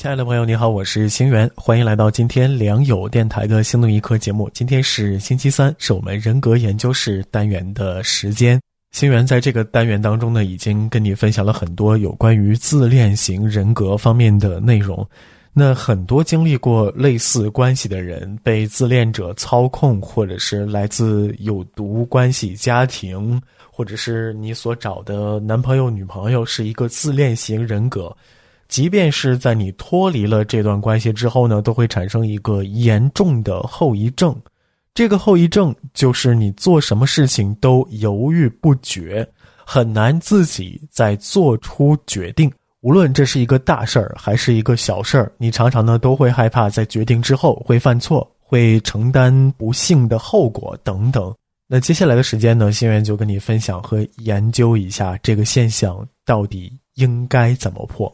亲爱的朋友，你好，我是星源，欢迎来到今天良友电台的心动一刻节目。今天是星期三，是我们人格研究室单元的时间。星源在这个单元当中呢，已经跟你分享了很多有关于自恋型人格方面的内容。那很多经历过类似关系的人，被自恋者操控，或者是来自有毒关系家庭，或者是你所找的男朋友、女朋友是一个自恋型人格。即便是在你脱离了这段关系之后呢，都会产生一个严重的后遗症。这个后遗症就是你做什么事情都犹豫不决，很难自己再做出决定。无论这是一个大事儿还是一个小事儿，你常常呢都会害怕在决定之后会犯错，会承担不幸的后果等等。那接下来的时间呢，心源就跟你分享和研究一下这个现象到底应该怎么破。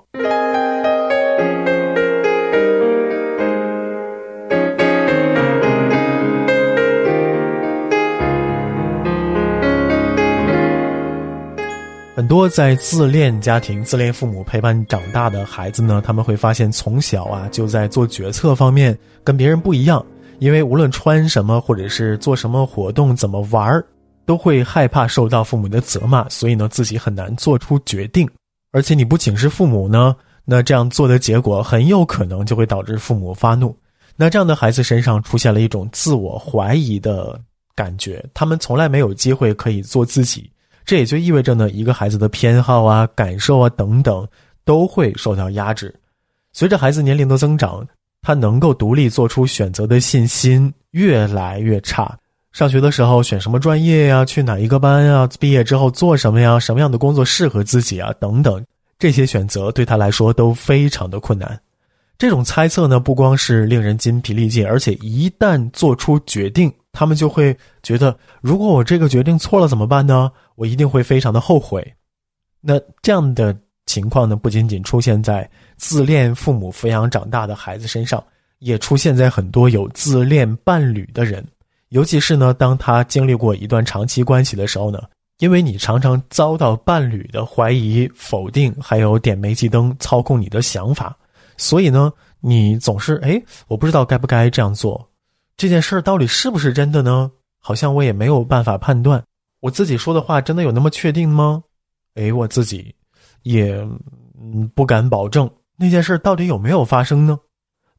很多在自恋家庭、自恋父母陪伴长大的孩子呢，他们会发现从小啊就在做决策方面跟别人不一样，因为无论穿什么或者是做什么活动、怎么玩儿，都会害怕受到父母的责骂，所以呢自己很难做出决定。而且你不请示父母呢，那这样做的结果很有可能就会导致父母发怒。那这样的孩子身上出现了一种自我怀疑的感觉，他们从来没有机会可以做自己。这也就意味着呢，一个孩子的偏好啊、感受啊等等，都会受到压制。随着孩子年龄的增长，他能够独立做出选择的信心越来越差。上学的时候选什么专业呀？去哪一个班呀？毕业之后做什么呀？什么样的工作适合自己啊？等等，这些选择对他来说都非常的困难。这种猜测呢，不光是令人筋疲力尽，而且一旦做出决定。他们就会觉得，如果我这个决定错了怎么办呢？我一定会非常的后悔。那这样的情况呢，不仅仅出现在自恋父母抚养长大的孩子身上，也出现在很多有自恋伴侣的人。尤其是呢，当他经历过一段长期关系的时候呢，因为你常常遭到伴侣的怀疑、否定，还有点煤气灯操控你的想法，所以呢，你总是哎，我不知道该不该这样做。这件事儿到底是不是真的呢？好像我也没有办法判断。我自己说的话真的有那么确定吗？哎，我自己也不敢保证那件事到底有没有发生呢？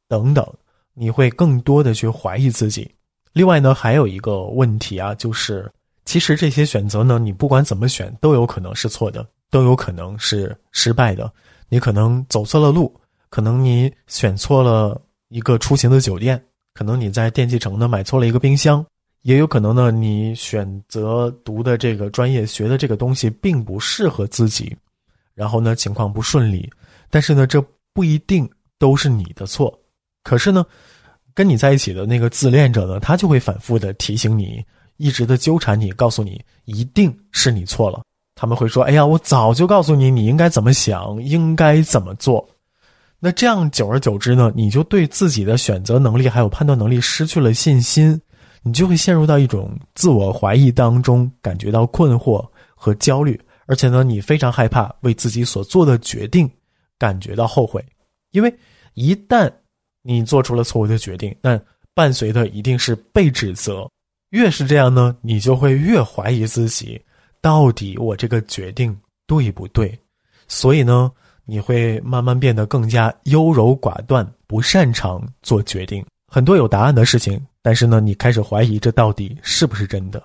等等，你会更多的去怀疑自己。另外呢，还有一个问题啊，就是其实这些选择呢，你不管怎么选都有可能是错的，都有可能是失败的。你可能走错了路，可能你选错了一个出行的酒店。可能你在电器城呢买错了一个冰箱，也有可能呢你选择读的这个专业学的这个东西并不适合自己，然后呢情况不顺利，但是呢这不一定都是你的错。可是呢，跟你在一起的那个自恋者呢，他就会反复的提醒你，一直的纠缠你，告诉你一定是你错了。他们会说：“哎呀，我早就告诉你你应该怎么想，应该怎么做。”那这样久而久之呢，你就对自己的选择能力还有判断能力失去了信心，你就会陷入到一种自我怀疑当中，感觉到困惑和焦虑，而且呢，你非常害怕为自己所做的决定感觉到后悔，因为一旦你做出了错误的决定，那伴随的一定是被指责，越是这样呢，你就会越怀疑自己，到底我这个决定对不对？所以呢。你会慢慢变得更加优柔寡断，不擅长做决定。很多有答案的事情，但是呢，你开始怀疑这到底是不是真的。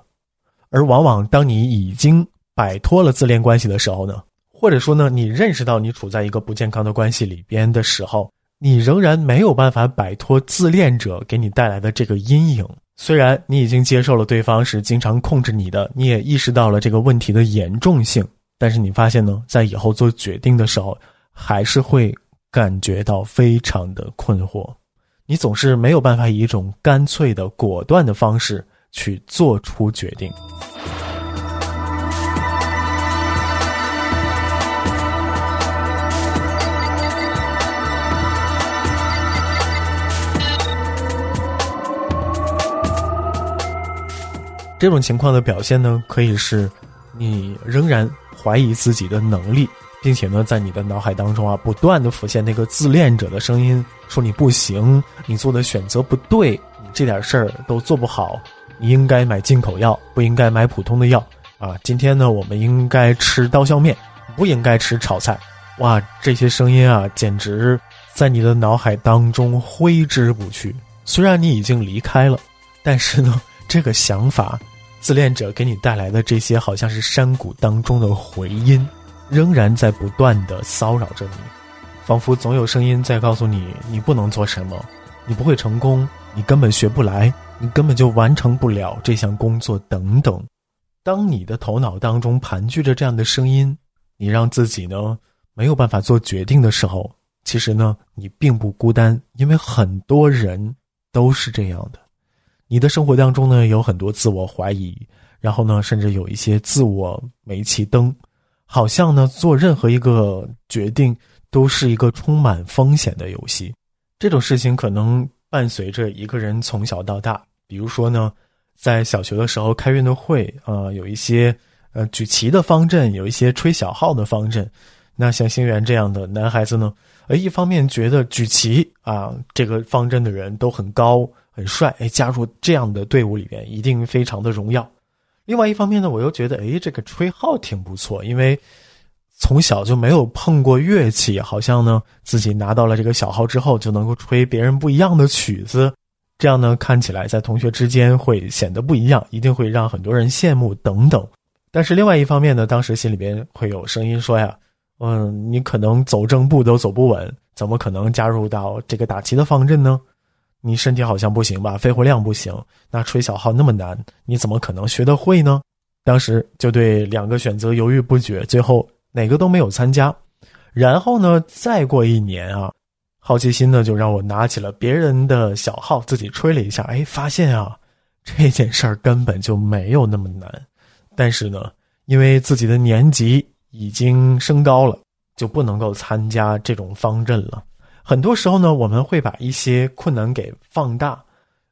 而往往当你已经摆脱了自恋关系的时候呢，或者说呢，你认识到你处在一个不健康的关系里边的时候，你仍然没有办法摆脱自恋者给你带来的这个阴影。虽然你已经接受了对方是经常控制你的，你也意识到了这个问题的严重性，但是你发现呢，在以后做决定的时候。还是会感觉到非常的困惑，你总是没有办法以一种干脆的、果断的方式去做出决定。这种情况的表现呢，可以是，你仍然怀疑自己的能力，并且呢，在你的脑海当中啊，不断的浮现那个自恋者的声音，说你不行，你做的选择不对，你这点事儿都做不好，你应该买进口药，不应该买普通的药啊。今天呢，我们应该吃刀削面，不应该吃炒菜。哇，这些声音啊，简直在你的脑海当中挥之不去。虽然你已经离开了，但是呢，这个想法。自恋者给你带来的这些，好像是山谷当中的回音，仍然在不断的骚扰着你，仿佛总有声音在告诉你：你不能做什么，你不会成功，你根本学不来，你根本就完成不了这项工作等等。当你的头脑当中盘踞着这样的声音，你让自己呢没有办法做决定的时候，其实呢你并不孤单，因为很多人都是这样的。你的生活当中呢，有很多自我怀疑，然后呢，甚至有一些自我煤气灯，好像呢，做任何一个决定都是一个充满风险的游戏。这种事情可能伴随着一个人从小到大，比如说呢，在小学的时候开运动会啊，有一些呃举旗的方阵，有一些吹小号的方阵。那像星源这样的男孩子呢，呃，一方面觉得举旗啊这个方阵的人都很高。很帅，哎，加入这样的队伍里边一定非常的荣耀。另外一方面呢，我又觉得，哎，这个吹号挺不错，因为从小就没有碰过乐器，好像呢自己拿到了这个小号之后，就能够吹别人不一样的曲子，这样呢看起来在同学之间会显得不一样，一定会让很多人羡慕等等。但是另外一方面呢，当时心里边会有声音说呀，嗯，你可能走正步都走不稳，怎么可能加入到这个打旗的方阵呢？你身体好像不行吧？肺活量不行，那吹小号那么难，你怎么可能学得会呢？当时就对两个选择犹豫不决，最后哪个都没有参加。然后呢，再过一年啊，好奇心呢就让我拿起了别人的小号，自己吹了一下，哎，发现啊，这件事儿根本就没有那么难。但是呢，因为自己的年级已经升高了，就不能够参加这种方阵了。很多时候呢，我们会把一些困难给放大，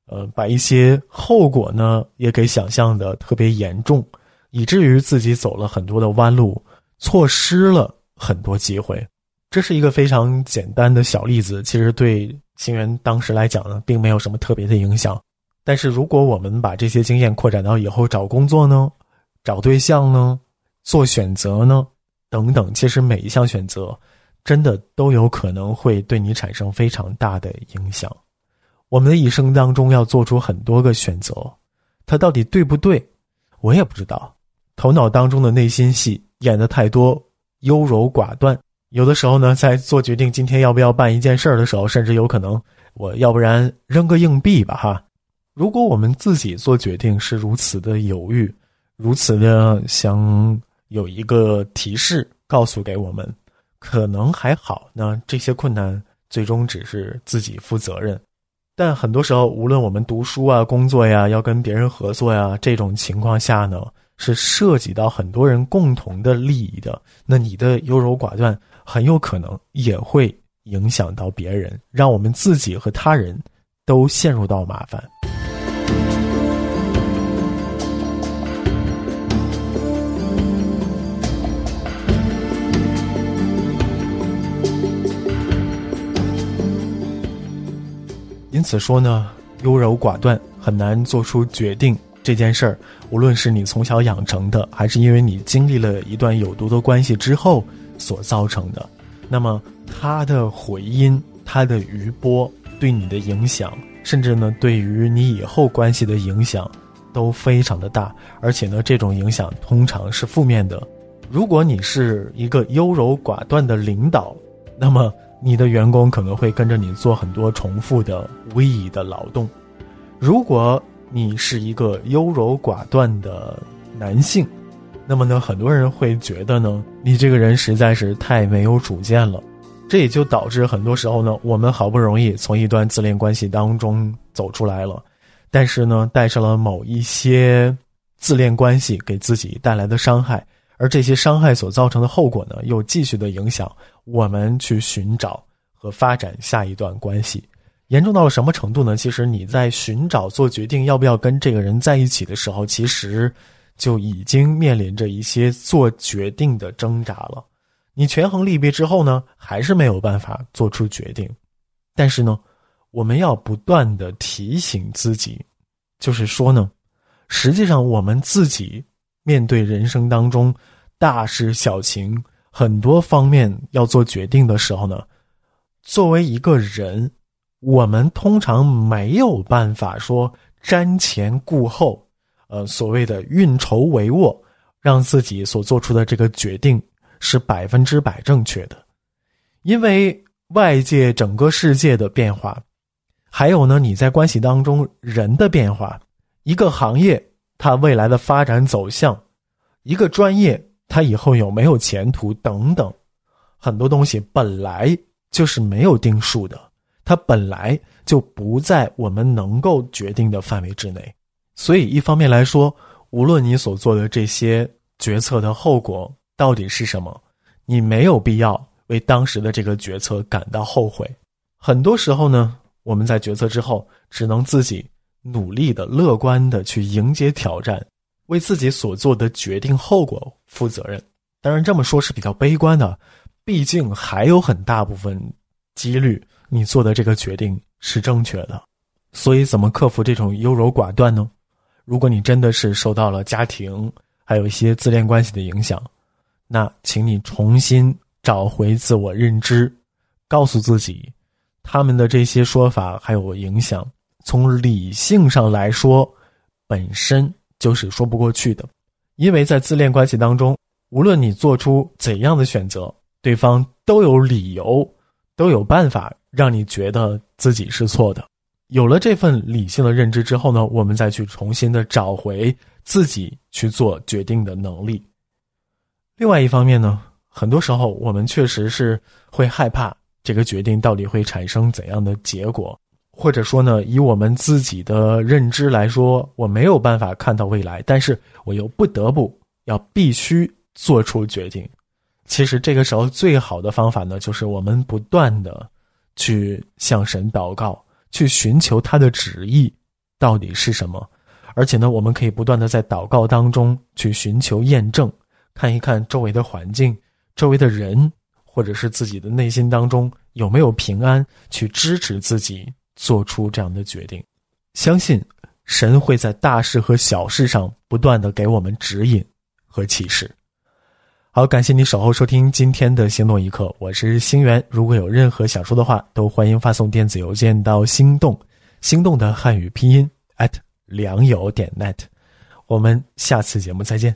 呃，把一些后果呢也给想象的特别严重，以至于自己走了很多的弯路，错失了很多机会。这是一个非常简单的小例子，其实对星源当时来讲呢，并没有什么特别的影响。但是如果我们把这些经验扩展到以后找工作呢，找对象呢，做选择呢，等等，其实每一项选择。真的都有可能会对你产生非常大的影响。我们的一生当中要做出很多个选择，它到底对不对，我也不知道。头脑当中的内心戏演的太多，优柔寡断。有的时候呢，在做决定今天要不要办一件事儿的时候，甚至有可能，我要不然扔个硬币吧，哈。如果我们自己做决定是如此的犹豫，如此的想有一个提示告诉给我们。可能还好呢，这些困难最终只是自己负责任。但很多时候，无论我们读书啊、工作呀、要跟别人合作呀，这种情况下呢，是涉及到很多人共同的利益的。那你的优柔寡断，很有可能也会影响到别人，让我们自己和他人都陷入到麻烦。因此说呢，优柔寡断很难做出决定这件事儿。无论是你从小养成的，还是因为你经历了一段有毒的关系之后所造成的，那么它的回音、它的余波对你的影响，甚至呢对于你以后关系的影响，都非常的大。而且呢，这种影响通常是负面的。如果你是一个优柔寡断的领导，那么。你的员工可能会跟着你做很多重复的无意义的劳动。如果你是一个优柔寡断的男性，那么呢，很多人会觉得呢，你这个人实在是太没有主见了。这也就导致很多时候呢，我们好不容易从一段自恋关系当中走出来了，但是呢，带上了某一些自恋关系给自己带来的伤害，而这些伤害所造成的后果呢，又继续的影响我们去寻找和发展下一段关系。严重到了什么程度呢？其实你在寻找做决定要不要跟这个人在一起的时候，其实就已经面临着一些做决定的挣扎了。你权衡利弊之后呢，还是没有办法做出决定。但是呢，我们要不断的提醒自己，就是说呢，实际上我们自己面对人生当中大事小情很多方面要做决定的时候呢，作为一个人。我们通常没有办法说瞻前顾后，呃，所谓的运筹帷幄，让自己所做出的这个决定是百分之百正确的，因为外界整个世界的变化，还有呢你在关系当中人的变化，一个行业它未来的发展走向，一个专业他以后有没有前途等等，很多东西本来就是没有定数的。它本来就不在我们能够决定的范围之内，所以一方面来说，无论你所做的这些决策的后果到底是什么，你没有必要为当时的这个决策感到后悔。很多时候呢，我们在决策之后，只能自己努力的、乐观的去迎接挑战，为自己所做的决定后果负责任。当然，这么说是比较悲观的，毕竟还有很大部分几率。你做的这个决定是正确的，所以怎么克服这种优柔寡断呢？如果你真的是受到了家庭还有一些自恋关系的影响，那请你重新找回自我认知，告诉自己，他们的这些说法还有影响，从理性上来说，本身就是说不过去的，因为在自恋关系当中，无论你做出怎样的选择，对方都有理由，都有办法。让你觉得自己是错的，有了这份理性的认知之后呢，我们再去重新的找回自己去做决定的能力。另外一方面呢，很多时候我们确实是会害怕这个决定到底会产生怎样的结果，或者说呢，以我们自己的认知来说，我没有办法看到未来，但是我又不得不要必须做出决定。其实这个时候最好的方法呢，就是我们不断的。去向神祷告，去寻求他的旨意到底是什么，而且呢，我们可以不断的在祷告当中去寻求验证，看一看周围的环境、周围的人，或者是自己的内心当中有没有平安，去支持自己做出这样的决定。相信神会在大事和小事上不断的给我们指引和启示。好，感谢你守候收听今天的心动一刻，我是星源。如果有任何想说的话，都欢迎发送电子邮件到心动，心动的汉语拼音 at 良友点 net。我们下次节目再见。